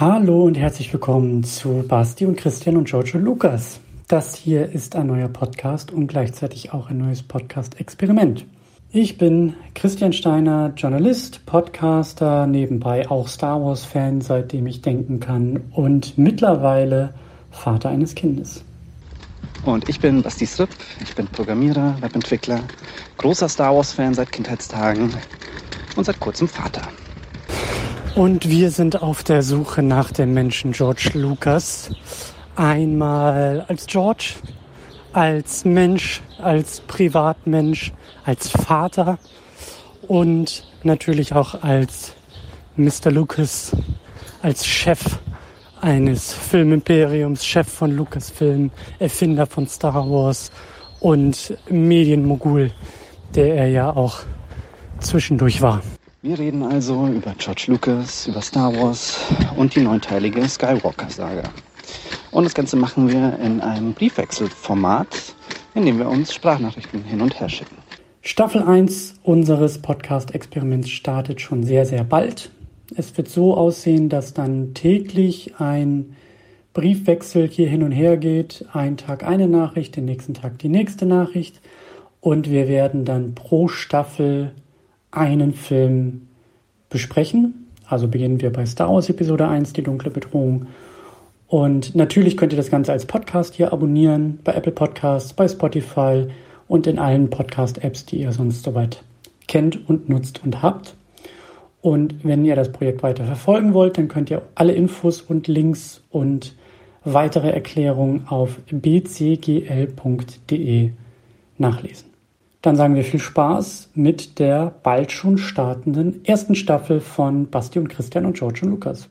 Hallo und herzlich willkommen zu Basti und Christian und und Lukas. Das hier ist ein neuer Podcast und gleichzeitig auch ein neues Podcast-Experiment. Ich bin Christian Steiner, Journalist, Podcaster, nebenbei auch Star Wars-Fan, seitdem ich denken kann und mittlerweile Vater eines Kindes. Und ich bin Basti Sripp, ich bin Programmierer, Webentwickler, großer Star Wars-Fan seit Kindheitstagen und seit kurzem Vater. Und wir sind auf der Suche nach dem Menschen George Lucas. Einmal als George, als Mensch, als Privatmensch, als Vater und natürlich auch als Mr. Lucas, als Chef eines Filmimperiums, Chef von Lucasfilm, Erfinder von Star Wars und Medienmogul, der er ja auch zwischendurch war. Wir reden also über George Lucas, über Star Wars und die neunteilige Skywalker-Saga. Und das Ganze machen wir in einem Briefwechselformat, in dem wir uns Sprachnachrichten hin und her schicken. Staffel 1 unseres Podcast-Experiments startet schon sehr, sehr bald. Es wird so aussehen, dass dann täglich ein Briefwechsel hier hin und her geht. Einen Tag eine Nachricht, den nächsten Tag die nächste Nachricht. Und wir werden dann pro Staffel einen Film besprechen. Also beginnen wir bei Star Wars Episode 1, die dunkle Bedrohung. Und natürlich könnt ihr das Ganze als Podcast hier abonnieren, bei Apple Podcasts, bei Spotify und in allen Podcast-Apps, die ihr sonst soweit kennt und nutzt und habt. Und wenn ihr das Projekt weiter verfolgen wollt, dann könnt ihr alle Infos und Links und weitere Erklärungen auf bcgl.de nachlesen. Dann sagen wir viel Spaß mit der bald schon startenden ersten Staffel von Basti und Christian und George und Lukas.